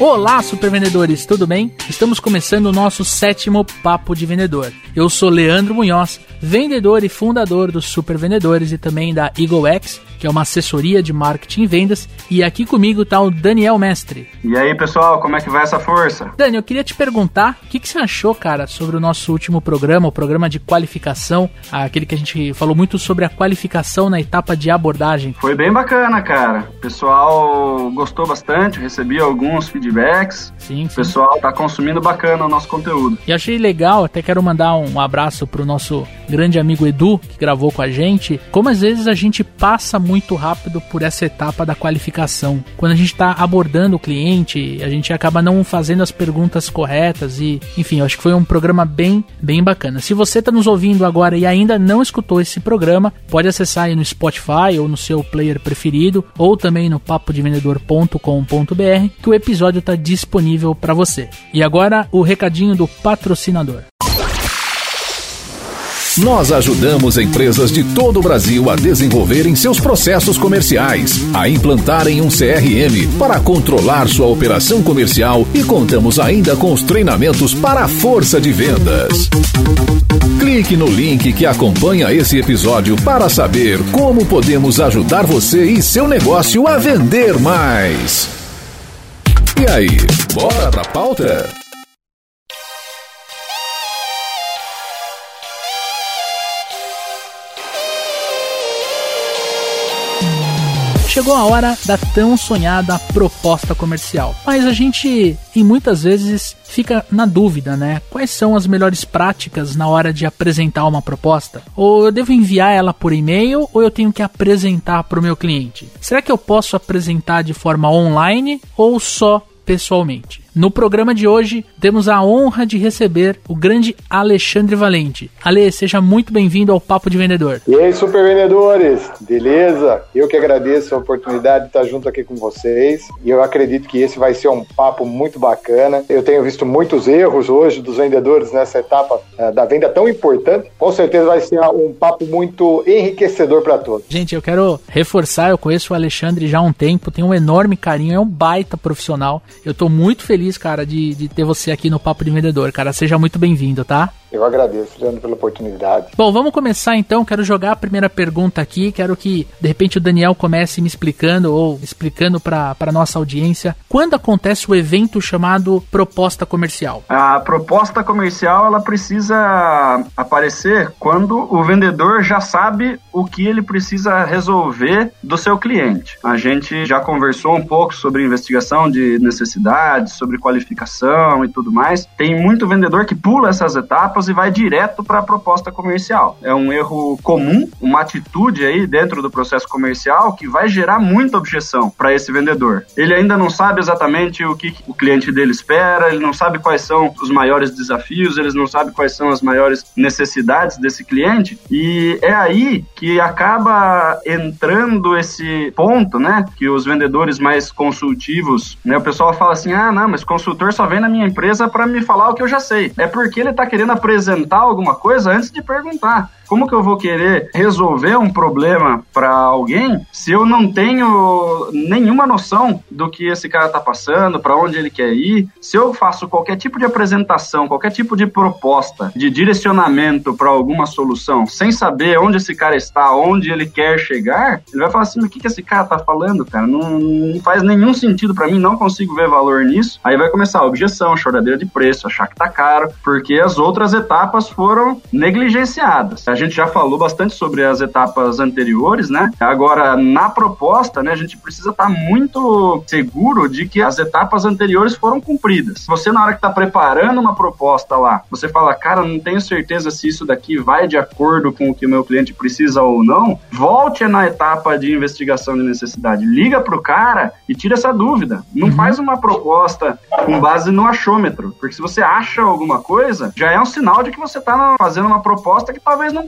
Olá, supervendedores, tudo bem? Estamos começando o nosso sétimo Papo de Vendedor. Eu sou Leandro Munhoz, vendedor e fundador dos Super Vendedores e também da Eagle X, que é uma assessoria de marketing e vendas, e aqui comigo está o Daniel Mestre. E aí, pessoal, como é que vai essa força? Dani, eu queria te perguntar o que, que, você achou, cara, sobre o nosso último programa, o programa de qualificação, aquele que a gente falou muito sobre a qualificação na etapa de abordagem. Foi bem bacana, cara. O pessoal gostou bastante, recebi alguns feedbacks. Sim, sim. O pessoal tá consumindo bacana o nosso conteúdo. E achei legal, até quero mandar um abraço pro nosso grande amigo Edu, que gravou com a gente, como às vezes a gente passa muito rápido por essa etapa da qualificação. Quando a gente está abordando o cliente, a gente acaba não fazendo as perguntas corretas e, enfim, eu acho que foi um programa bem, bem bacana. Se você está nos ouvindo agora e ainda não escutou esse programa, pode acessar aí no Spotify ou no seu player preferido ou também no papodevendedor.com.br que o episódio está disponível para você. E agora o recadinho do patrocinador. Nós ajudamos empresas de todo o Brasil a desenvolverem seus processos comerciais, a implantarem um CRM para controlar sua operação comercial e contamos ainda com os treinamentos para a força de vendas. Clique no link que acompanha esse episódio para saber como podemos ajudar você e seu negócio a vender mais. E aí, bora pra pauta? Chegou a hora da tão sonhada proposta comercial. Mas a gente, e muitas vezes, fica na dúvida, né? Quais são as melhores práticas na hora de apresentar uma proposta? Ou eu devo enviar ela por e-mail ou eu tenho que apresentar para o meu cliente? Será que eu posso apresentar de forma online ou só pessoalmente? No programa de hoje, temos a honra de receber o grande Alexandre Valente. Ale, seja muito bem-vindo ao Papo de Vendedor. E aí, super vendedores, beleza? Eu que agradeço a oportunidade de estar junto aqui com vocês e eu acredito que esse vai ser um papo muito bacana. Eu tenho visto muitos erros hoje dos vendedores nessa etapa uh, da venda tão importante. Com certeza vai ser um papo muito enriquecedor para todos. Gente, eu quero reforçar, eu conheço o Alexandre já há um tempo, tenho um enorme carinho, é um baita profissional. Eu estou muito feliz feliz, cara, de, de ter você aqui no Papo de Vendedor, cara. Seja muito bem-vindo, tá? Eu agradeço, Leandro, pela oportunidade. Bom, vamos começar então. Quero jogar a primeira pergunta aqui. Quero que, de repente, o Daniel comece me explicando ou explicando para a nossa audiência quando acontece o evento chamado proposta comercial. A proposta comercial ela precisa aparecer quando o vendedor já sabe o que ele precisa resolver do seu cliente. A gente já conversou um pouco sobre investigação de necessidades, sobre qualificação e tudo mais. Tem muito vendedor que pula essas etapas e vai direto para a proposta comercial. É um erro comum, uma atitude aí dentro do processo comercial que vai gerar muita objeção para esse vendedor. Ele ainda não sabe exatamente o que o cliente dele espera, ele não sabe quais são os maiores desafios, eles não sabe quais são as maiores necessidades desse cliente e é aí que acaba entrando esse ponto, né, que os vendedores mais consultivos, né, o pessoal fala assim: "Ah, não, mas consultor só vem na minha empresa para me falar o que eu já sei". É porque ele está querendo apresentar alguma coisa antes de perguntar. Como que eu vou querer resolver um problema para alguém se eu não tenho nenhuma noção do que esse cara está passando, para onde ele quer ir? Se eu faço qualquer tipo de apresentação, qualquer tipo de proposta, de direcionamento para alguma solução, sem saber onde esse cara está, onde ele quer chegar, ele vai falar assim: o que, que esse cara está falando, cara? Não, não faz nenhum sentido para mim, não consigo ver valor nisso. Aí vai começar a objeção, choradeira de preço, achar que tá caro, porque as outras etapas foram negligenciadas. A gente já falou bastante sobre as etapas anteriores, né? Agora, na proposta, né, a gente precisa estar tá muito seguro de que as etapas anteriores foram cumpridas. Você, na hora que está preparando uma proposta lá, você fala, cara, não tenho certeza se isso daqui vai de acordo com o que o meu cliente precisa ou não, volte na etapa de investigação de necessidade. Liga pro cara e tira essa dúvida. Não uhum. faz uma proposta com base no achômetro, porque se você acha alguma coisa, já é um sinal de que você está fazendo uma proposta que talvez não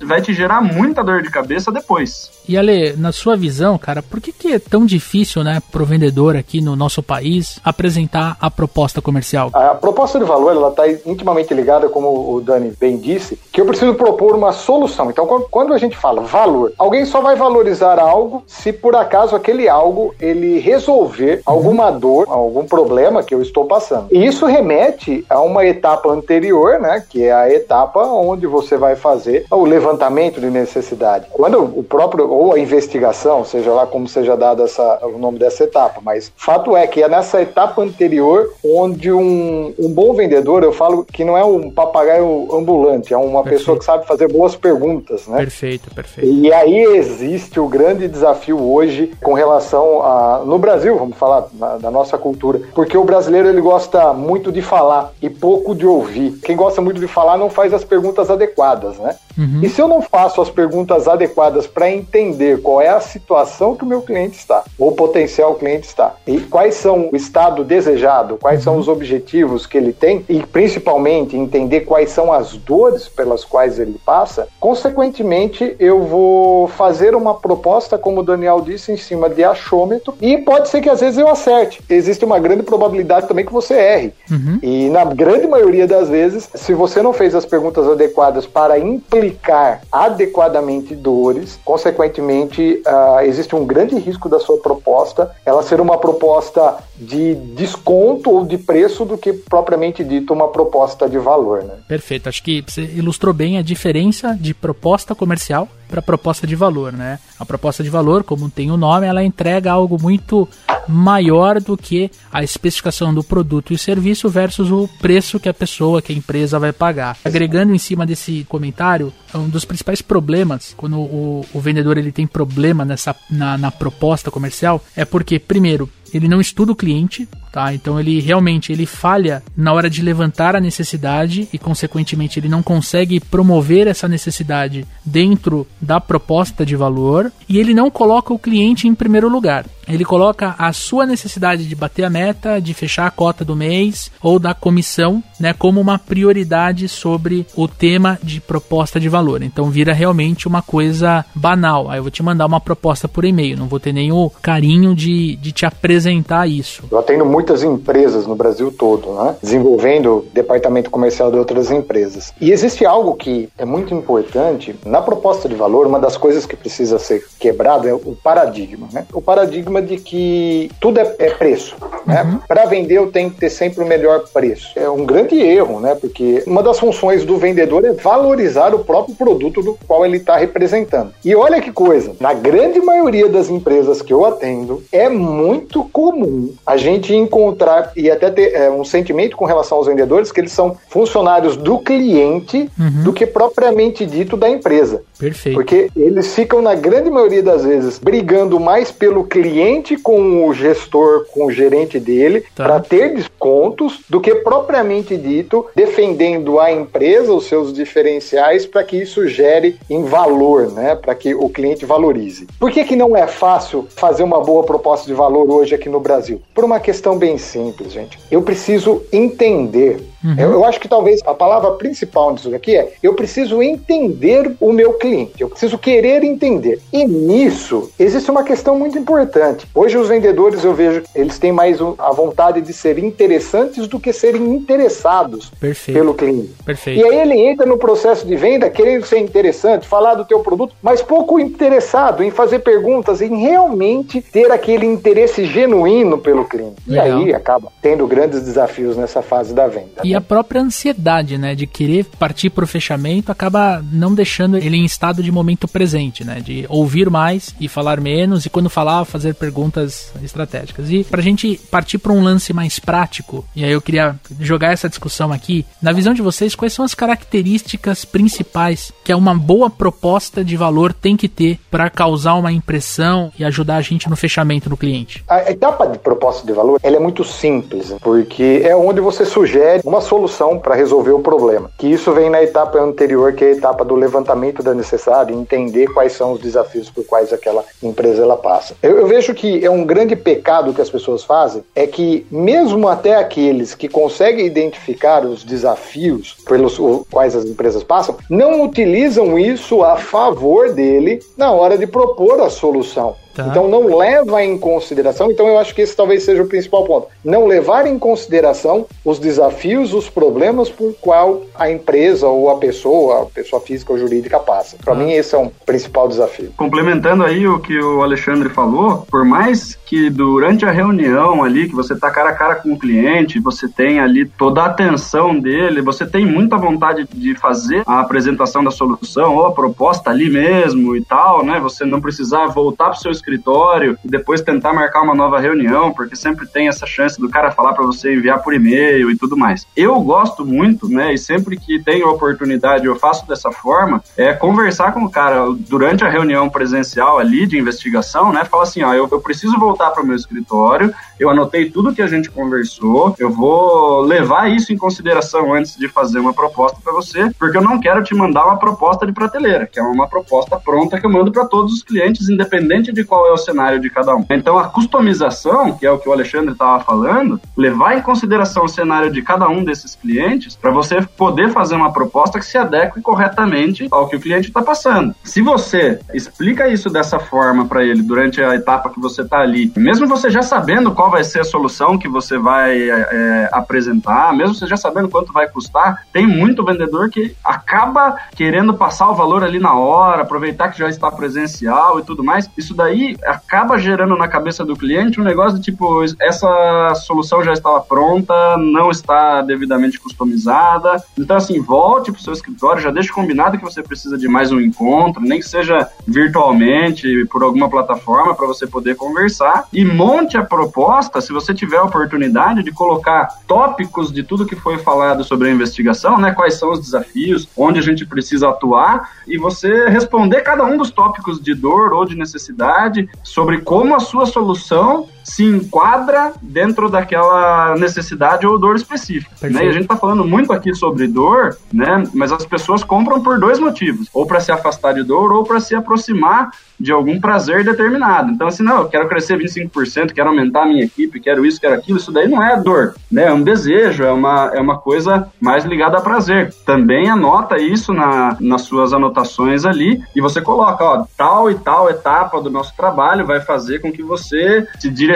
Vai te gerar muita dor de cabeça depois. E Ale, na sua visão, cara, por que, que é tão difícil, né, pro vendedor aqui no nosso país apresentar a proposta comercial? A proposta de valor, ela está intimamente ligada, como o Dani bem disse, que eu preciso propor uma solução. Então, quando a gente fala valor, alguém só vai valorizar algo se por acaso aquele algo ele resolver alguma dor, algum problema que eu estou passando. E isso remete a uma etapa anterior, né, que é a etapa onde você vai fazer o levantamento de necessidade. Quando o próprio ou a investigação, seja lá como seja dado essa, o nome dessa etapa. Mas fato é que é nessa etapa anterior onde um, um bom vendedor, eu falo que não é um papagaio ambulante, é uma perfeito. pessoa que sabe fazer boas perguntas, né? Perfeito, perfeito. E aí existe o grande desafio hoje com relação a no Brasil, vamos falar na, da nossa cultura, porque o brasileiro ele gosta muito de falar e pouco de ouvir. Quem gosta muito de falar não faz as perguntas adequadas, né? Uhum. E se eu não faço as perguntas adequadas para entender qual é a situação que o meu cliente está, ou potencial cliente está, e quais são o estado desejado, quais uhum. são os objetivos que ele tem, e principalmente entender quais são as dores pelas quais ele passa, consequentemente eu vou fazer uma proposta, como o Daniel disse, em cima de achômetro, e pode ser que às vezes eu acerte. Existe uma grande probabilidade também que você erre. Uhum. E na grande maioria das vezes, se você não fez as perguntas adequadas para implicar explicar adequadamente dores, consequentemente, uh, existe um grande risco da sua proposta ela ser uma proposta de desconto ou de preço do que propriamente dito uma proposta de valor. Né? Perfeito, acho que você ilustrou bem a diferença de proposta comercial para proposta de valor, né? A proposta de valor, como tem o nome, ela entrega algo muito maior do que a especificação do produto e serviço versus o preço que a pessoa, que a empresa vai pagar. Agregando em cima desse comentário, um dos principais problemas quando o, o vendedor ele tem problema nessa na, na proposta comercial é porque primeiro ele não estuda o cliente, tá? Então ele realmente ele falha na hora de levantar a necessidade e consequentemente ele não consegue promover essa necessidade dentro da proposta de valor e ele não coloca o cliente em primeiro lugar. Ele coloca a sua necessidade de bater a meta, de fechar a cota do mês ou da comissão, né, como uma prioridade sobre o tema de proposta de valor. Então vira realmente uma coisa banal. Aí eu vou te mandar uma proposta por e-mail, não vou ter o carinho de, de te apresentar isso. Eu atendo muitas empresas no Brasil todo, né, desenvolvendo departamento comercial de outras empresas. E existe algo que é muito importante na proposta de valor. Uma das coisas que precisa ser quebrado é o paradigma. Né? O paradigma de que tudo é, é preço. Né? Uhum. Para vender, eu tenho que ter sempre o melhor preço. É um grande erro, né? Porque uma das funções do vendedor é valorizar o próprio produto do qual ele está representando. E olha que coisa, na grande maioria das empresas que eu atendo, é muito comum a gente encontrar e até ter é, um sentimento com relação aos vendedores que eles são funcionários do cliente uhum. do que propriamente dito da empresa. Perfeito. Porque eles ficam, na grande maioria das vezes, brigando mais pelo cliente com o gestor, com o gerente dele, tá. para ter descontos, do que propriamente dito defendendo a empresa, os seus diferenciais, para que isso gere em valor, né? Para que o cliente valorize. Por que, que não é fácil fazer uma boa proposta de valor hoje aqui no Brasil? Por uma questão bem simples, gente. Eu preciso entender Uhum. Eu, eu, acho que talvez a palavra principal disso aqui é eu preciso entender o meu cliente, eu preciso querer entender. E nisso existe uma questão muito importante. Hoje os vendedores eu vejo eles têm mais a vontade de ser interessantes do que serem interessados Perfeito. pelo cliente. Perfeito. E aí ele entra no processo de venda querendo ser interessante, falar do teu produto, mas pouco interessado em fazer perguntas, em realmente ter aquele interesse genuíno pelo cliente. Legal. E aí acaba tendo grandes desafios nessa fase da venda. E a própria ansiedade, né, de querer partir para o fechamento acaba não deixando ele em estado de momento presente, né, de ouvir mais e falar menos e quando falar fazer perguntas estratégicas. E para a gente partir para um lance mais prático, e aí eu queria jogar essa discussão aqui, na visão de vocês, quais são as características principais que uma boa proposta de valor tem que ter para causar uma impressão e ajudar a gente no fechamento do cliente? A etapa de proposta de valor ela é muito simples, porque é onde você sugere uma a solução para resolver o problema. Que isso vem na etapa anterior, que é a etapa do levantamento da necessidade, entender quais são os desafios por quais aquela empresa ela passa. Eu, eu vejo que é um grande pecado que as pessoas fazem, é que mesmo até aqueles que conseguem identificar os desafios pelos quais as empresas passam, não utilizam isso a favor dele na hora de propor a solução. Tá. Então não leva em consideração, então eu acho que esse talvez seja o principal ponto. Não levar em consideração os desafios, os problemas por qual a empresa ou a pessoa, a pessoa física ou jurídica passa. Para tá. mim esse é um principal desafio. Complementando aí o que o Alexandre falou, por mais que durante a reunião ali que você tá cara a cara com o cliente, você tem ali toda a atenção dele, você tem muita vontade de fazer a apresentação da solução ou a proposta ali mesmo e tal, né? Você não precisar voltar para o seu escritório e depois tentar marcar uma nova reunião, porque sempre tem essa chance do cara falar para você enviar por e-mail e tudo mais. Eu gosto muito, né, e sempre que tenho oportunidade eu faço dessa forma, é conversar com o cara durante a reunião presencial ali de investigação, né, fala assim, ó, eu, eu preciso voltar para o meu escritório, eu anotei tudo que a gente conversou, eu vou levar isso em consideração antes de fazer uma proposta para você, porque eu não quero te mandar uma proposta de prateleira, que é uma proposta pronta que eu mando para todos os clientes, independente de qual é o cenário de cada um. Então a customização, que é o que o Alexandre estava falando, levar em consideração o cenário de cada um desses clientes para você poder fazer uma proposta que se adeque corretamente ao que o cliente está passando. Se você explica isso dessa forma para ele durante a etapa que você está ali, mesmo você já sabendo qual vai ser a solução que você vai é, apresentar, mesmo você já sabendo quanto vai custar, tem muito vendedor que acaba querendo passar o valor ali na hora, aproveitar que já está presencial e tudo mais. Isso daí aí acaba gerando na cabeça do cliente um negócio de tipo, essa solução já estava pronta, não está devidamente customizada. Então, assim, volte para o seu escritório, já deixe combinado que você precisa de mais um encontro, nem que seja virtualmente, por alguma plataforma, para você poder conversar. E monte a proposta, se você tiver a oportunidade de colocar tópicos de tudo que foi falado sobre a investigação, né? Quais são os desafios, onde a gente precisa atuar, e você responder cada um dos tópicos de dor ou de necessidade sobre como a sua solução se enquadra dentro daquela necessidade ou dor específica. Né? E a gente está falando muito aqui sobre dor, né? mas as pessoas compram por dois motivos: ou para se afastar de dor ou para se aproximar de algum prazer determinado. Então, assim, não, eu quero crescer 25%, quero aumentar a minha equipe, quero isso, quero aquilo, isso daí não é dor, né? É um desejo, é uma, é uma coisa mais ligada a prazer. Também anota isso na, nas suas anotações ali e você coloca, ó, tal e tal etapa do nosso trabalho vai fazer com que você se direcione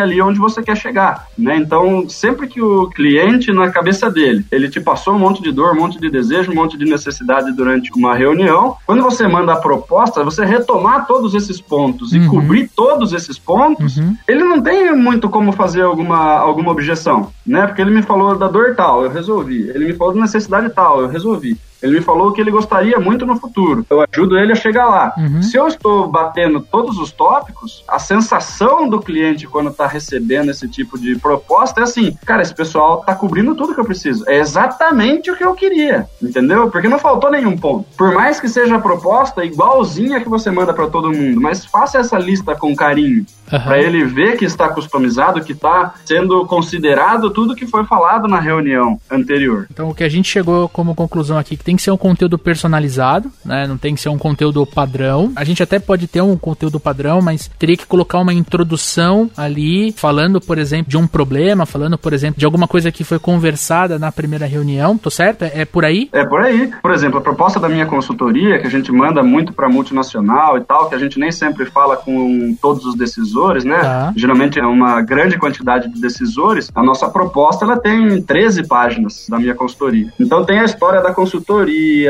ali onde você quer chegar, né? Então, sempre que o cliente, na cabeça dele, ele te passou um monte de dor, um monte de desejo, um monte de necessidade durante uma reunião, quando você manda a proposta, você retomar todos esses pontos uhum. e cobrir todos esses pontos, uhum. ele não tem muito como fazer alguma, alguma objeção, né? Porque ele me falou da dor tal, eu resolvi. Ele me falou da necessidade tal, eu resolvi. Ele me falou que ele gostaria muito no futuro. Eu ajudo ele a chegar lá. Uhum. Se eu estou batendo todos os tópicos, a sensação do cliente quando está recebendo esse tipo de proposta é assim: cara, esse pessoal está cobrindo tudo que eu preciso. É exatamente o que eu queria, entendeu? Porque não faltou nenhum ponto. Por mais que seja a proposta igualzinha que você manda para todo mundo, mas faça essa lista com carinho. Uhum. Para ele ver que está customizado, que está sendo considerado tudo que foi falado na reunião anterior. Então, o que a gente chegou como conclusão aqui, que tem que ser um conteúdo personalizado, né? Não tem que ser um conteúdo padrão. A gente até pode ter um conteúdo padrão, mas teria que colocar uma introdução ali, falando, por exemplo, de um problema, falando, por exemplo, de alguma coisa que foi conversada na primeira reunião. Tô certo? É, é por aí? É por aí. Por exemplo, a proposta da minha consultoria, que a gente manda muito para multinacional e tal, que a gente nem sempre fala com todos os decisores né? Tá. Geralmente é uma grande quantidade de decisores. A nossa proposta ela tem 13 páginas da minha consultoria. Então tem a história da consultoria,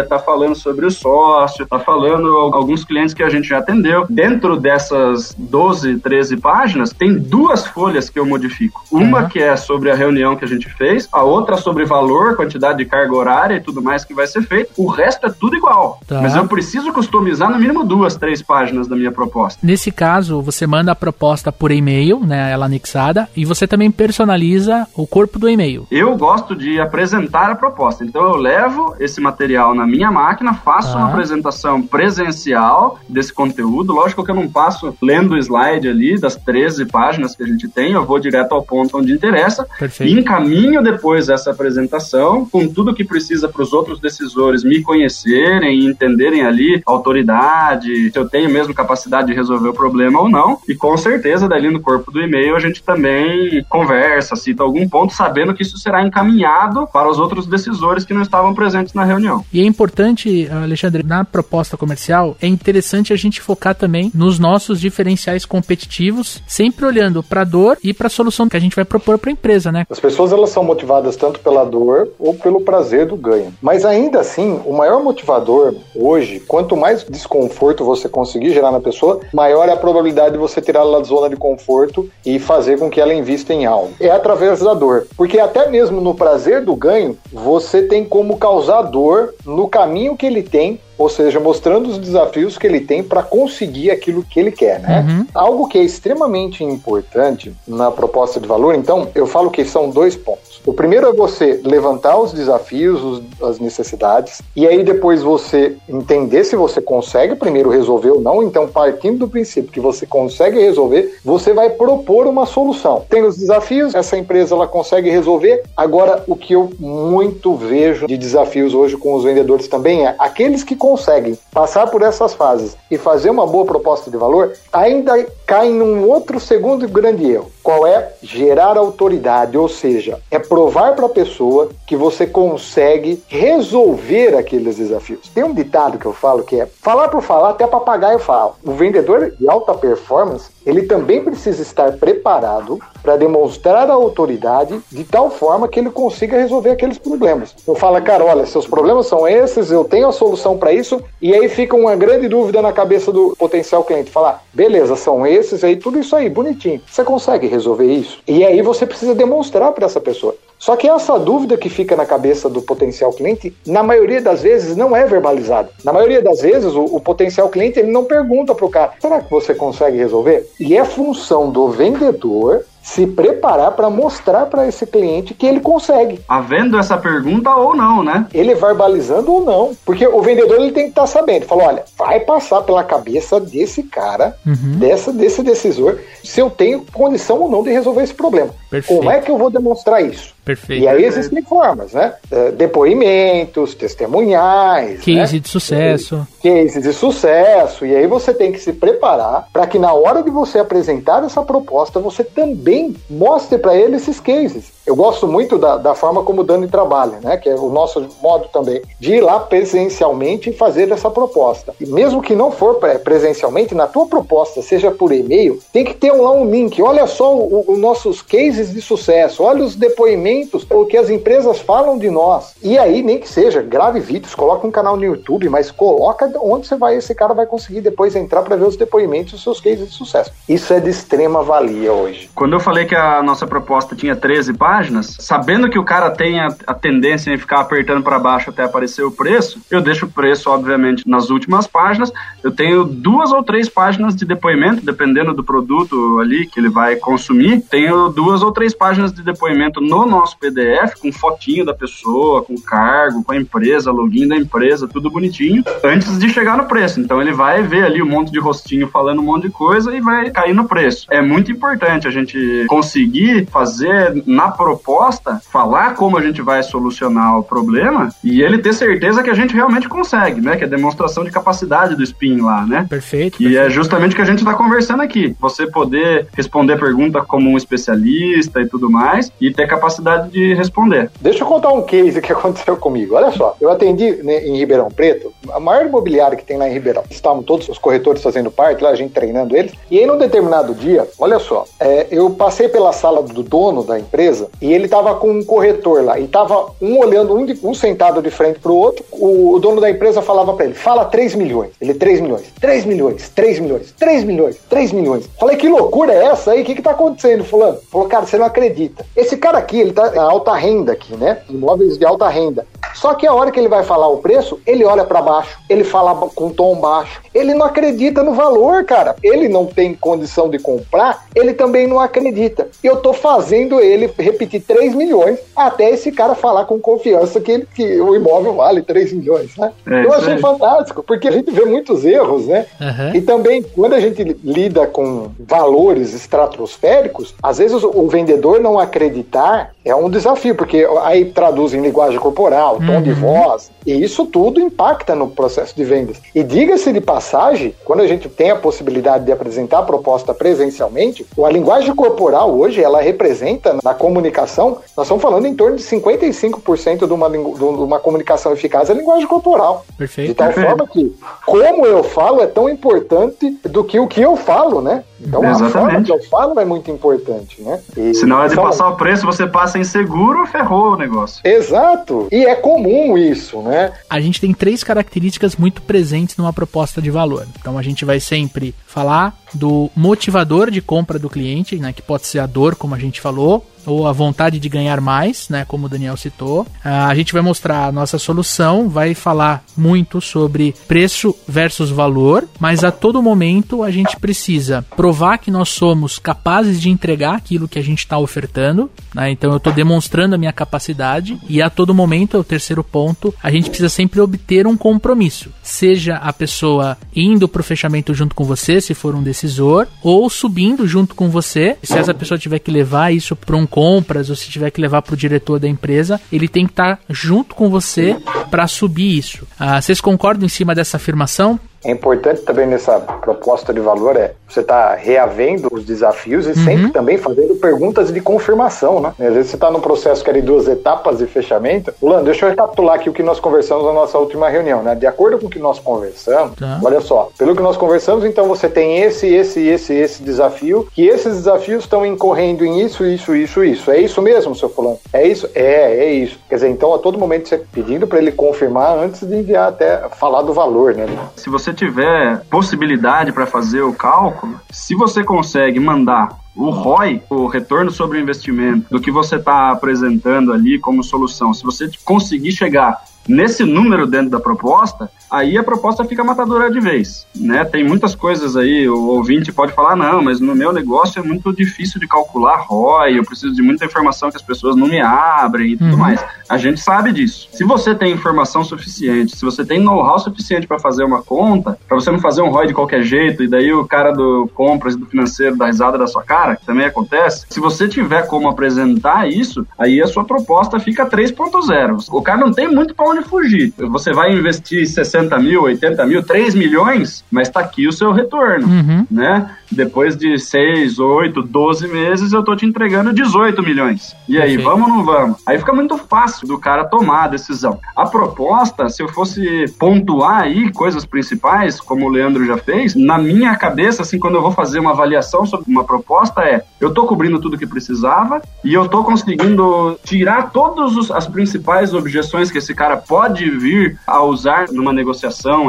tá falando sobre o sócio, tá falando alguns clientes que a gente já atendeu. Dentro dessas 12, 13 páginas, tem duas folhas que eu modifico. Uma uhum. que é sobre a reunião que a gente fez, a outra sobre valor, quantidade de carga horária e tudo mais que vai ser feito. O resto é tudo igual. Tá. Mas eu preciso customizar no mínimo duas, três páginas da minha proposta. Nesse caso, você manda a proposta proposta por e-mail, né, ela anexada, e você também personaliza o corpo do e-mail. Eu gosto de apresentar a proposta, então eu levo esse material na minha máquina, faço ah. uma apresentação presencial desse conteúdo. Lógico que eu não passo lendo o slide ali das 13 páginas que a gente tem, eu vou direto ao ponto onde interessa Perfeito. e encaminho depois essa apresentação com tudo que precisa para os outros decisores me conhecerem e entenderem ali a autoridade, se eu tenho mesmo capacidade de resolver o problema ou não. E com certeza, dali no corpo do e-mail, a gente também conversa, cita algum ponto, sabendo que isso será encaminhado para os outros decisores que não estavam presentes na reunião. E é importante, Alexandre, na proposta comercial, é interessante a gente focar também nos nossos diferenciais competitivos, sempre olhando para a dor e para a solução que a gente vai propor para a empresa, né? As pessoas elas são motivadas tanto pela dor ou pelo prazer do ganho. Mas ainda assim, o maior motivador hoje, quanto mais desconforto você conseguir gerar na pessoa, maior é a probabilidade de você tirá-la da zona de conforto e fazer com que ela invista em algo. É através da dor. Porque até mesmo no prazer do ganho, você tem como causar dor no caminho que ele tem ou seja, mostrando os desafios que ele tem para conseguir aquilo que ele quer, né? Uhum. Algo que é extremamente importante na proposta de valor, então, eu falo que são dois pontos. O primeiro é você levantar os desafios, os, as necessidades, e aí depois você entender se você consegue primeiro resolver ou não. Então, partindo do princípio que você consegue resolver, você vai propor uma solução. Tem os desafios, essa empresa ela consegue resolver. Agora, o que eu muito vejo de desafios hoje com os vendedores também é aqueles que conseguem passar por essas fases e fazer uma boa proposta de valor, ainda caem num outro segundo grande erro. Qual é? Gerar autoridade, ou seja, é provar para a pessoa que você consegue resolver aqueles desafios. Tem um ditado que eu falo que é falar por falar, até papagaio fala. O vendedor de alta performance, ele também precisa estar preparado para demonstrar a autoridade de tal forma que ele consiga resolver aqueles problemas. Eu falo, cara, olha, seus problemas são esses, eu tenho a solução para isso, e aí fica uma grande dúvida na cabeça do potencial cliente. Falar, beleza, são esses aí, tudo isso aí, bonitinho. Você consegue resolver isso? E aí você precisa demonstrar para essa pessoa. Só que essa dúvida que fica na cabeça do potencial cliente, na maioria das vezes, não é verbalizada. Na maioria das vezes, o, o potencial cliente ele não pergunta para o cara: será que você consegue resolver? E é função do vendedor se preparar para mostrar para esse cliente que ele consegue. Havendo essa pergunta ou não, né? Ele verbalizando ou não. Porque o vendedor ele tem que estar tá sabendo. Falou, olha, vai passar pela cabeça desse cara, uhum. dessa, desse decisor, se eu tenho condição ou não de resolver esse problema. Perfeito. Como é que eu vou demonstrar isso? Perfeito. E aí existem formas, né? É, depoimentos, testemunhais. Case né? de sucesso. Case de sucesso. E aí você tem que se preparar para que na hora de você apresentar essa proposta, você também mostre para ele esses cases. Eu gosto muito da, da forma como o Dani trabalha, né? Que é o nosso modo também de ir lá presencialmente e fazer essa proposta. E mesmo que não for presencialmente, na tua proposta, seja por e-mail, tem que ter lá um link. Olha só os nossos cases de sucesso, olha os depoimentos, o que as empresas falam de nós. E aí, nem que seja, grave vídeos, coloca um canal no YouTube, mas coloca onde você vai, esse cara vai conseguir depois entrar para ver os depoimentos dos seus cases de sucesso. Isso é de extrema valia hoje. Quando eu falei que a nossa proposta tinha 13 páginas, páginas, sabendo que o cara tem a, a tendência em ficar apertando para baixo até aparecer o preço, eu deixo o preço, obviamente, nas últimas páginas. Eu tenho duas ou três páginas de depoimento, dependendo do produto ali que ele vai consumir. Tenho duas ou três páginas de depoimento no nosso PDF, com fotinho da pessoa, com cargo, com a empresa, login da empresa, tudo bonitinho, antes de chegar no preço. Então ele vai ver ali um monte de rostinho falando um monte de coisa e vai cair no preço. É muito importante a gente conseguir fazer na proposta, falar como a gente vai solucionar o problema e ele ter certeza que a gente realmente consegue, né? Que é a demonstração de capacidade do spin lá, né? Perfeito. E perfeito. é justamente o que a gente está conversando aqui. Você poder responder a pergunta como um especialista e tudo mais e ter capacidade de responder. Deixa eu contar um case que aconteceu comigo. Olha só, eu atendi né, em Ribeirão Preto, a maior imobiliária que tem lá em Ribeirão. Estavam todos os corretores fazendo parte, lá a gente treinando eles. E aí, num determinado dia, olha só, é, eu passei pela sala do dono da empresa e ele tava com um corretor lá. E tava um olhando, um, de, um sentado de frente pro outro. O, o dono da empresa falava para ele: fala 3 milhões. Ele, 3 milhões, 3 milhões, 3 milhões, 3 milhões, 3 milhões. Falei, que loucura é essa aí? O que que tá acontecendo, fulano? Falou, cara, você não acredita. Esse cara aqui, ele tá em alta renda aqui, né? Imóveis de alta renda. Só que a hora que ele vai falar o preço, ele olha para baixo, ele fala com tom baixo. Ele não acredita no valor, cara. Ele não tem condição de comprar, ele também não acredita. Eu tô fazendo ele repetir 3 milhões até esse cara falar com confiança que, ele, que o imóvel vale 3 milhões, né? É, Eu achei é. fantástico, porque a gente vê muitos erros, né? Uhum. E também, quando a gente lida com valores estratosféricos, às vezes o, o vendedor não acreditar é um desafio, porque aí traduz em linguagem corporal, tom uhum. de voz, e isso tudo impacta no processo de vendas. E diga-se de passagem, quando a gente tem a possibilidade de apresentar a proposta presencialmente, a linguagem corporal hoje, ela representa na comunicação, nós estamos falando em torno de 55% de uma, de uma comunicação eficaz é a linguagem corporal. Perfeito. De tal forma que como eu falo é tão importante do que o que eu falo, né? Então Exatamente. a forma que eu falo é muito importante, né? E, Se na hora de são... passar o preço você passa inseguro, ferrou o negócio. Exato. E é comum isso, né? A gente tem três características muito presentes numa proposta de valor. Então a gente vai sempre falar do motivador de compra do cliente, né, que pode ser a dor, como a gente falou, ou a vontade de ganhar mais, né, como o Daniel citou. Ah, a gente vai mostrar a nossa solução, vai falar muito sobre preço versus valor, mas a todo momento a gente precisa provar que nós somos capazes de entregar aquilo que a gente está ofertando, né? Então eu estou demonstrando a minha capacidade e a todo momento, é o terceiro ponto, a gente precisa sempre obter um compromisso, seja a pessoa indo para o fechamento junto com você, se for um decisor, ou subindo junto com você, se essa pessoa tiver que levar isso para um compras ou se tiver que levar para o diretor da empresa, ele tem que estar tá junto com você para subir isso. Ah, vocês concordam em cima dessa afirmação? É importante também nessa proposta de valor é você está reavendo os desafios e uhum. sempre também fazendo perguntas de confirmação, né? Às vezes você está num processo que é de duas etapas de fechamento. Lando, deixa eu recapitular aqui o que nós conversamos na nossa última reunião, né? De acordo com o que nós conversamos, tá. olha só, pelo que nós conversamos, então você tem esse, esse, esse, esse desafio, que esses desafios estão incorrendo em isso, isso, isso, isso. É isso mesmo, seu fulano? É isso? É, é isso. Quer dizer, então a todo momento você pedindo para ele confirmar antes de enviar até falar do valor, né? Se você tiver possibilidade para fazer o cálculo, se você consegue mandar o ROI, o retorno sobre o investimento, do que você está apresentando ali como solução, se você conseguir chegar nesse número dentro da proposta, aí a proposta fica matadora de vez, né? Tem muitas coisas aí, o ouvinte pode falar, não, mas no meu negócio é muito difícil de calcular ROI, eu preciso de muita informação que as pessoas não me abrem e tudo uhum. mais. A gente sabe disso. Se você tem informação suficiente, se você tem know-how suficiente para fazer uma conta, para você não fazer um ROI de qualquer jeito, e daí o cara do compras e do financeiro dá risada da sua cara, que também acontece, se você tiver como apresentar isso, aí a sua proposta fica 3.0. O cara não tem muito para onde fugir. Você vai investir 60 mil, 80 mil, 3 milhões, mas está aqui o seu retorno, uhum. né? Depois de 6, 8, 12 meses, eu tô te entregando 18 milhões. E aí, vamos ou não vamos? Aí fica muito fácil do cara tomar a decisão. A proposta, se eu fosse pontuar aí coisas principais, como o Leandro já fez, na minha cabeça, assim, quando eu vou fazer uma avaliação sobre uma proposta, é eu tô cobrindo tudo que precisava e eu tô conseguindo tirar todas as principais objeções que esse cara pode vir a usar numa negociação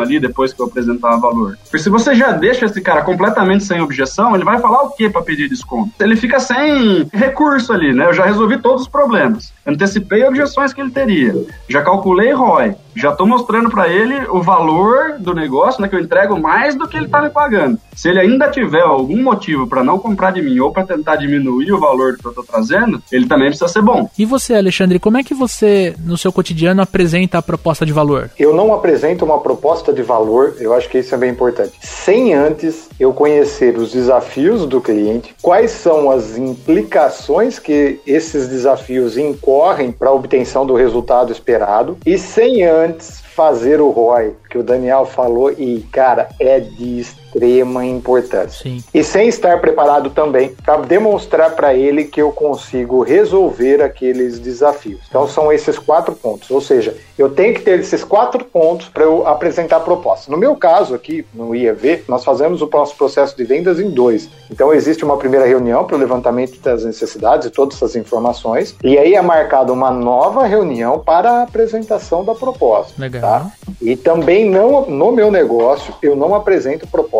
ali depois que eu apresentar valor. Porque se você já deixa esse cara completamente sem objeção, ele vai falar o que para pedir desconto? Ele fica sem recurso ali, né? Eu já resolvi todos os problemas. Antecipei objeções que ele teria. Já calculei ROI já estou mostrando para ele o valor do negócio, né, que eu entrego mais do que ele está me pagando. Se ele ainda tiver algum motivo para não comprar de mim ou para tentar diminuir o valor que eu estou trazendo, ele também precisa ser bom. E você, Alexandre, como é que você no seu cotidiano apresenta a proposta de valor? Eu não apresento uma proposta de valor, eu acho que isso é bem importante, sem antes eu conhecer os desafios do cliente, quais são as implicações que esses desafios incorrem para a obtenção do resultado esperado e sem antes fazer o ROI, que o Daniel falou, e cara, é de extrema importância. Sim. E sem estar preparado também para demonstrar para ele que eu consigo resolver aqueles desafios. Então são esses quatro pontos, ou seja, eu tenho que ter esses quatro pontos para eu apresentar a proposta. No meu caso aqui, no IEV, nós fazemos o nosso processo de vendas em dois. Então existe uma primeira reunião para o levantamento das necessidades e todas essas informações, e aí é marcada uma nova reunião para a apresentação da proposta. Legal. Tá? E também não no meu negócio eu não apresento proposta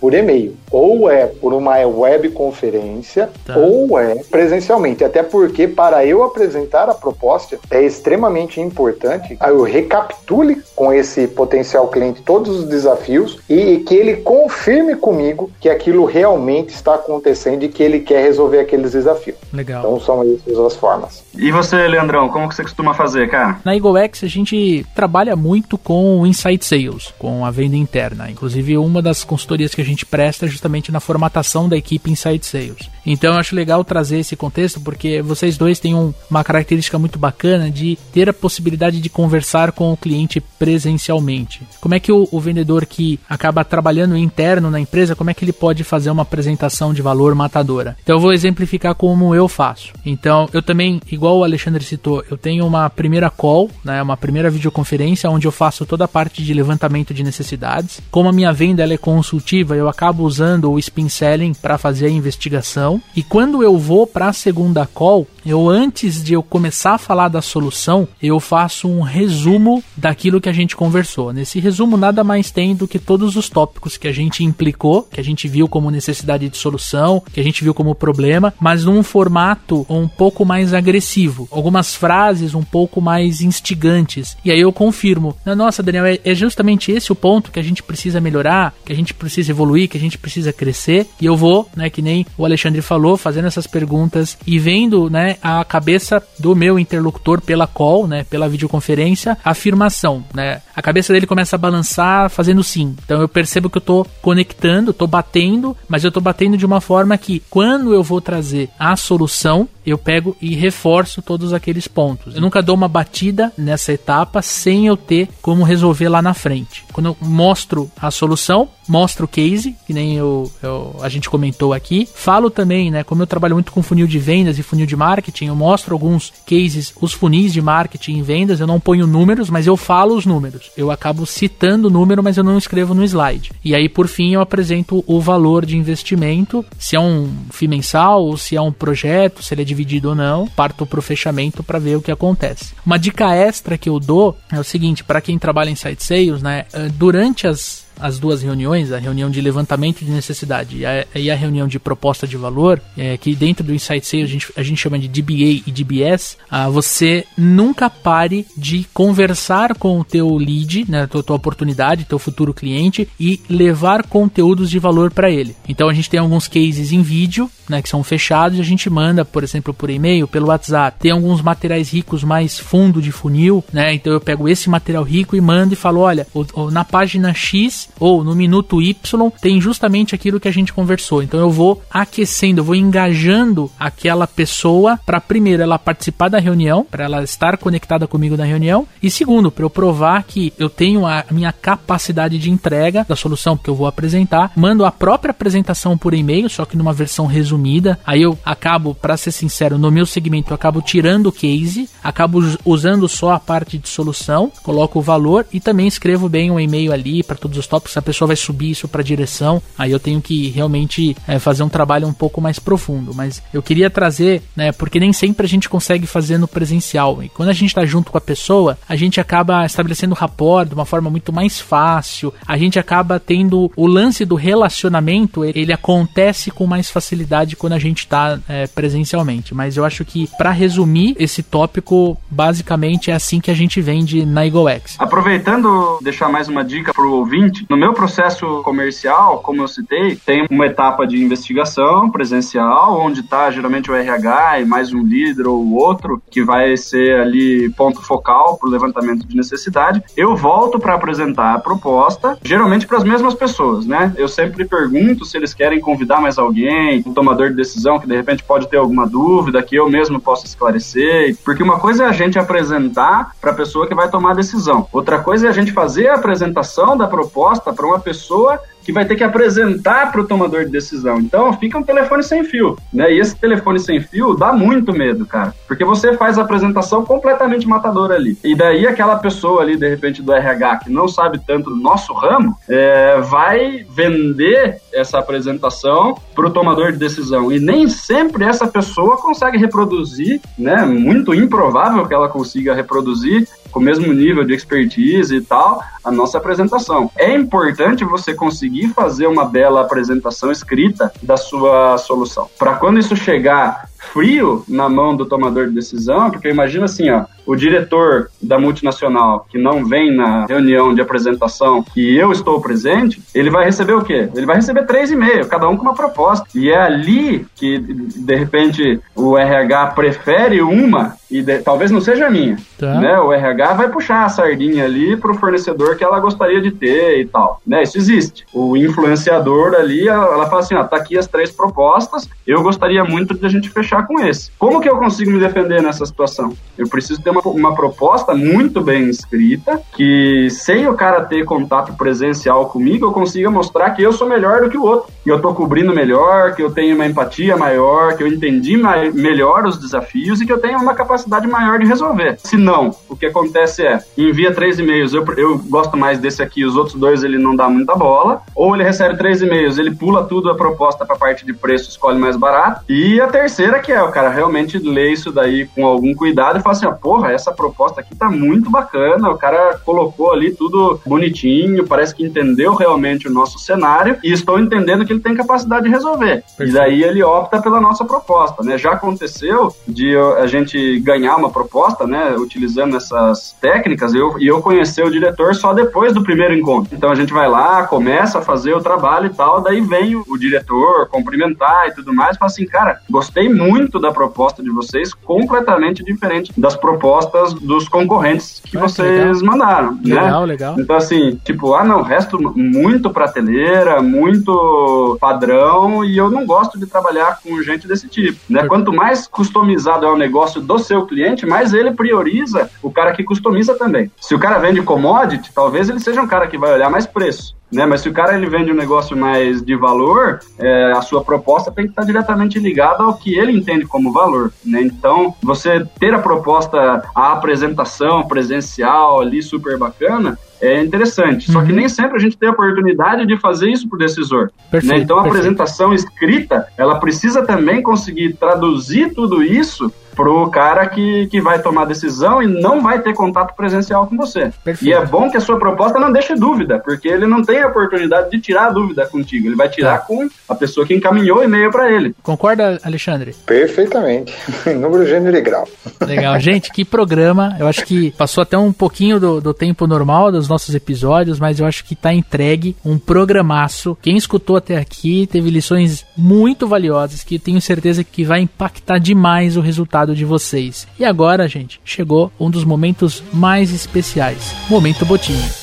por e-mail. Ou é por uma webconferência tá. ou é presencialmente. Até porque para eu apresentar a proposta é extremamente importante que eu recapitule com esse potencial cliente todos os desafios e que ele confirme comigo que aquilo realmente está acontecendo e que ele quer resolver aqueles desafios. Legal. Então são essas as formas. E você, Leandrão, como que você costuma fazer, cara? Na EagleX a gente trabalha muito com Insight Sales, com a venda interna. Inclusive, uma das consultorias que a gente presta é justamente na formatação da equipe Insight Sales. Então, eu acho legal trazer esse contexto porque vocês dois têm um, uma característica muito bacana de ter a possibilidade de conversar com o cliente presencialmente. Como é que o, o vendedor que acaba trabalhando interno na empresa, como é que ele pode fazer uma apresentação de valor matadora? Então, eu vou exemplificar como eu faço. Então, eu também, igual o Alexandre citou, eu tenho uma primeira call, né, uma primeira videoconferência onde eu faço toda a parte de levantamento de necessidades. Como a minha venda é consultiva, eu acabo usando o spin selling para fazer a investigação. E quando eu vou para a segunda call, eu antes de eu começar a falar da solução, eu faço um resumo daquilo que a gente conversou. Nesse resumo nada mais tem do que todos os tópicos que a gente implicou, que a gente viu como necessidade de solução, que a gente viu como problema, mas num formato um pouco mais agressivo, algumas frases um pouco mais instigantes. E aí eu confirmo, nossa, Daniel, é, é justamente esse o ponto que a gente precisa melhorar, que a gente precisa evoluir, que a gente precisa crescer. E eu vou, né, que nem o Alexandre falou, fazendo essas perguntas e vendo, né, a cabeça do meu interlocutor pela call, né, pela videoconferência, afirmação, né? A cabeça dele começa a balançar fazendo sim. Então eu percebo que eu tô conectando, tô batendo, mas eu tô batendo de uma forma que quando eu vou trazer a solução, eu pego e reforço todos aqueles pontos. Eu nunca dou uma batida nessa etapa sem eu ter como resolver lá na frente. Quando eu mostro a solução, mostro o case, que nem eu, eu, a gente comentou aqui. Falo também, né, como eu trabalho muito com funil de vendas e funil de marketing, eu mostro alguns cases, os funis de marketing e vendas, eu não ponho números, mas eu falo os números. Eu acabo citando o número, mas eu não escrevo no slide. E aí, por fim, eu apresento o valor de investimento, se é um FII mensal, ou se é um projeto, se ele é dividido ou não, parto para o fechamento para ver o que acontece. Uma dica extra que eu dou é o seguinte, para quem trabalha em site sales, né, eh, durante as as duas reuniões, a reunião de levantamento de necessidade e a, e a reunião de proposta de valor, é, que dentro do Insight Sales a gente, a gente chama de DBA e DBS, ah, você nunca pare de conversar com o teu lead, né, tua, tua oportunidade, teu futuro cliente e levar conteúdos de valor para ele. Então a gente tem alguns cases em vídeo, né, que são fechados a gente manda, por exemplo, por e-mail, pelo WhatsApp. Tem alguns materiais ricos mais fundo de funil, né? Então eu pego esse material rico e mando e falo, olha, na página X ou no minuto Y tem justamente aquilo que a gente conversou. Então eu vou aquecendo, eu vou engajando aquela pessoa para primeiro ela participar da reunião, para ela estar conectada comigo na reunião e segundo, para eu provar que eu tenho a minha capacidade de entrega da solução que eu vou apresentar. Mando a própria apresentação por e-mail, só que numa versão resumida. Aí eu acabo, para ser sincero, no meu segmento eu acabo tirando o case, acabo usando só a parte de solução, coloco o valor e também escrevo bem um e-mail ali para todos os tópicos a pessoa vai subir isso para direção, aí eu tenho que realmente é, fazer um trabalho um pouco mais profundo. Mas eu queria trazer, né, porque nem sempre a gente consegue fazer no presencial. E quando a gente está junto com a pessoa, a gente acaba estabelecendo rapport de uma forma muito mais fácil. A gente acaba tendo o lance do relacionamento, ele acontece com mais facilidade quando a gente está é, presencialmente. Mas eu acho que, para resumir esse tópico, basicamente é assim que a gente vende na EagleX. Aproveitando, deixar mais uma dica para o ouvinte, no meu processo comercial, como eu citei, tem uma etapa de investigação presencial, onde está geralmente o RH e mais um líder ou outro, que vai ser ali ponto focal para o levantamento de necessidade. Eu volto para apresentar a proposta, geralmente para as mesmas pessoas, né? Eu sempre pergunto se eles querem convidar mais alguém, um tomador de decisão que de repente pode ter alguma dúvida, que eu mesmo posso esclarecer. Porque uma coisa é a gente apresentar para a pessoa que vai tomar a decisão, outra coisa é a gente fazer a apresentação da proposta para uma pessoa que vai ter que apresentar para o tomador de decisão. Então fica um telefone sem fio, né? E esse telefone sem fio dá muito medo, cara, porque você faz a apresentação completamente matadora ali. E daí aquela pessoa ali, de repente, do RH que não sabe tanto do nosso ramo, é, vai vender essa apresentação para o tomador de decisão. E nem sempre essa pessoa consegue reproduzir, né? Muito improvável que ela consiga reproduzir com o mesmo nível de expertise e tal, a nossa apresentação. É importante você conseguir fazer uma bela apresentação escrita da sua solução. Para quando isso chegar frio na mão do tomador de decisão, porque imagina assim, ó, o diretor da multinacional que não vem na reunião de apresentação e eu estou presente, ele vai receber o quê? Ele vai receber três e meio, cada um com uma proposta. E é ali que, de repente, o RH prefere uma e de, talvez não seja minha. Tá. Né? O RH vai puxar a sardinha ali para o fornecedor que ela gostaria de ter e tal. Né? Isso existe. O influenciador ali, ela, ela fala assim, ó, tá aqui as três propostas, eu gostaria muito de a gente fechar com esse. Como que eu consigo me defender nessa situação? Eu preciso ter uma, uma proposta muito bem escrita, que sem o cara ter contato presencial comigo, eu consiga mostrar que eu sou melhor do que o outro. Que eu tô cobrindo melhor, que eu tenho uma empatia maior, que eu entendi mais, melhor os desafios e que eu tenho uma capacidade maior de resolver. Se não, o que acontece é, envia três e-mails, eu, eu gosto mais desse aqui, os outros dois ele não dá muita bola, ou ele recebe três e-mails, ele pula tudo a proposta para a parte de preço, escolhe mais barato. E a terceira que é, o cara realmente lê isso daí com algum cuidado e fala assim, ó, porra, essa proposta aqui tá muito bacana, o cara colocou ali tudo bonitinho, parece que entendeu realmente o nosso cenário e estou entendendo que ele tem capacidade de resolver. Perfeito. E daí ele opta pela nossa proposta, né? Já aconteceu de a gente ganhar uma proposta, né, utilizando essas técnicas, eu, e eu conhecer o diretor só depois do primeiro encontro. Então a gente vai lá, começa a fazer o trabalho e tal, daí vem o, o diretor cumprimentar e tudo mais, fala assim, cara, gostei muito da proposta de vocês, completamente diferente das propostas dos concorrentes que ah, vocês legal. mandaram, legal, né? Legal, Então assim, tipo, ah não, resto muito prateleira, muito padrão e eu não gosto de trabalhar com gente desse tipo, né? Quanto mais customizado é o negócio do seu cliente, mais ele prioriza o cara que customiza também. Se o cara vende commodity, talvez ele seja um cara que vai olhar mais preço. Né? Mas se o cara ele vende um negócio mais de valor, é, a sua proposta tem que estar diretamente ligada ao que ele entende como valor. Né? Então, você ter a proposta, a apresentação presencial ali super bacana, é interessante. Uhum. Só que uhum. nem sempre a gente tem a oportunidade de fazer isso para o decisor. Perfeito, né? Então a perfeito. apresentação escrita, ela precisa também conseguir traduzir tudo isso pro cara que, que vai tomar decisão e não vai ter contato presencial com você. Perfeito. E é bom que a sua proposta não deixe dúvida, porque ele não tem a oportunidade de tirar a dúvida contigo. Ele vai tirar tá. com a pessoa que encaminhou o e-mail para ele. Concorda, Alexandre? Perfeitamente. Número, gênero e grau. Legal. Gente, que programa. Eu acho que passou até um pouquinho do, do tempo normal dos nossos episódios, mas eu acho que tá entregue um programaço. Quem escutou até aqui teve lições muito valiosas que tenho certeza que vai impactar demais o resultado de vocês. E agora, gente, chegou um dos momentos mais especiais Momento Botinho.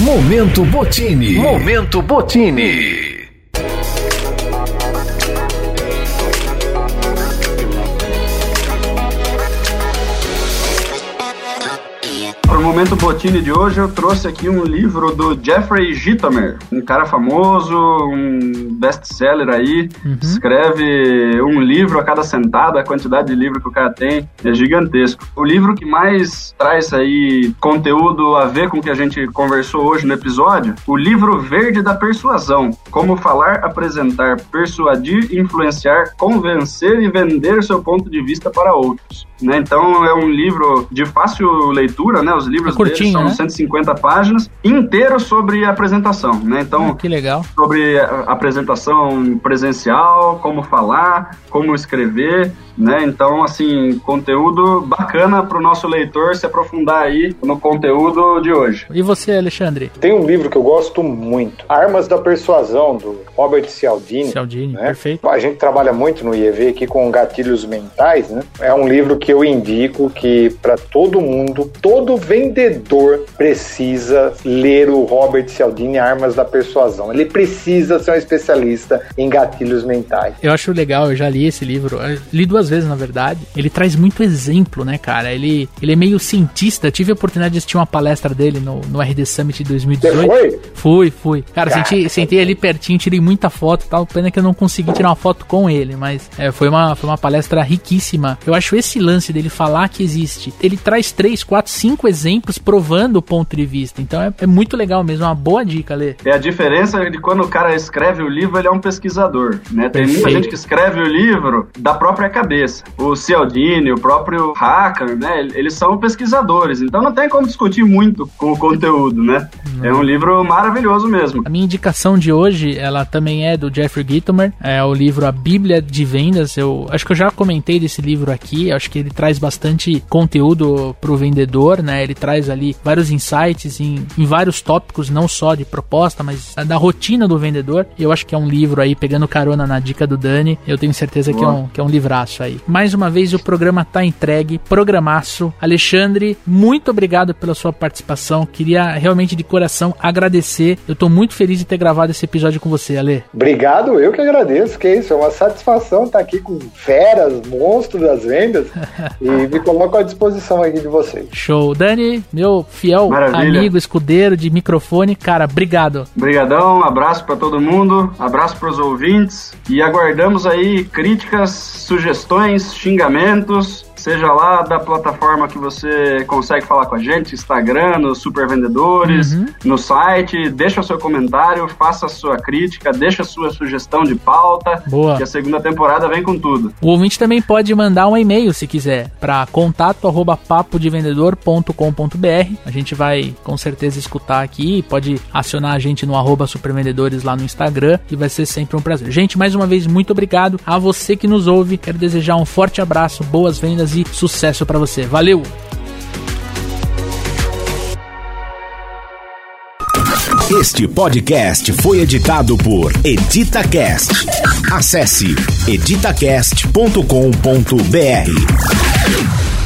Momento Botini. Momento Botini. Momento Botini de hoje, eu trouxe aqui um livro do Jeffrey Gitomer, um cara famoso, um best-seller aí, uhum. escreve um livro a cada sentada, a quantidade de livro que o cara tem é gigantesco. O livro que mais traz aí conteúdo a ver com o que a gente conversou hoje no episódio, o livro Verde da Persuasão, como falar, apresentar, persuadir, influenciar, convencer e vender seu ponto de vista para outros. Né? Então é um livro de fácil leitura, né? Os livros é curtinho, são né? 150 páginas, inteiro sobre apresentação, né? Então, ah, que legal. sobre apresentação presencial, como falar, como escrever, né? Então, assim, conteúdo bacana para o nosso leitor se aprofundar aí no conteúdo de hoje. E você, Alexandre? Tem um livro que eu gosto muito, Armas da Persuasão, do Robert Cialdini. Cialdini, né? perfeito. A gente trabalha muito no IEV aqui com gatilhos mentais, né? É um livro que eu indico que para todo mundo, todo vendedor precisa ler o Robert Cialdini, Armas da Persuasão. Ele precisa ser um especialista em gatilhos mentais. Eu acho legal, eu já li esse livro, eu li duas vezes na verdade. Ele traz muito exemplo, né, cara? Ele, ele é meio cientista. Eu tive a oportunidade de assistir uma palestra dele no, no RD Summit 2018. Você foi? Fui, fui. Cara, cara senti, sentei ali pertinho, tirei muita foto e tal. Pena que eu não consegui tirar uma foto com ele, mas é, foi, uma, foi uma palestra riquíssima. Eu acho esse lance dele falar que existe. Ele traz três, quatro, cinco exemplos provando o ponto de vista. Então é, é muito legal mesmo, uma boa dica, Lê. É a diferença de quando o cara escreve o livro, ele é um pesquisador, né? Tem Perfeito. muita gente que escreve o livro da própria cabeça. O Cialdini, o próprio Hacker, né? Eles são pesquisadores, então não tem como discutir muito com o conteúdo, né? É um livro maravilhoso mesmo. A minha indicação de hoje, ela também é do Jeffrey Gitomer, é o livro A Bíblia de Vendas. Eu acho que eu já comentei desse livro aqui, acho que ele traz bastante conteúdo para o vendedor, né? Ele traz ali vários insights em, em vários tópicos, não só de proposta, mas da rotina do vendedor. Eu acho que é um livro aí, pegando carona na dica do Dani, eu tenho certeza que é, um, que é um livraço aí. Mais uma vez, o programa tá entregue, programaço. Alexandre, muito obrigado pela sua participação. Queria realmente de coração agradecer. Eu tô muito feliz de ter gravado esse episódio com você, Ale. Obrigado, eu que agradeço, que isso, é uma satisfação estar aqui com feras, monstros das vendas e me coloco à disposição aqui de vocês. Show. Dani, meu fiel Maravilha. amigo, escudeiro de microfone, cara, obrigado. Obrigadão, abraço para todo mundo, abraço para os ouvintes e aguardamos aí críticas, sugestões, xingamentos seja lá da plataforma que você consegue falar com a gente, Instagram, nos Super Vendedores, uhum. no site, deixa o seu comentário, faça a sua crítica, deixa a sua sugestão de pauta, Boa. que a segunda temporada vem com tudo. O ouvinte também pode mandar um e-mail, se quiser, para contato arroba papodevendedor.com.br. A gente vai com certeza escutar aqui, pode acionar a gente no arroba supervendedores lá no Instagram, e vai ser sempre um prazer. Gente, mais uma vez, muito obrigado a você que nos ouve. Quero desejar um forte abraço, boas vendas e sucesso para você. Valeu! Este podcast foi editado por EditaCast. Acesse editacast.com.br.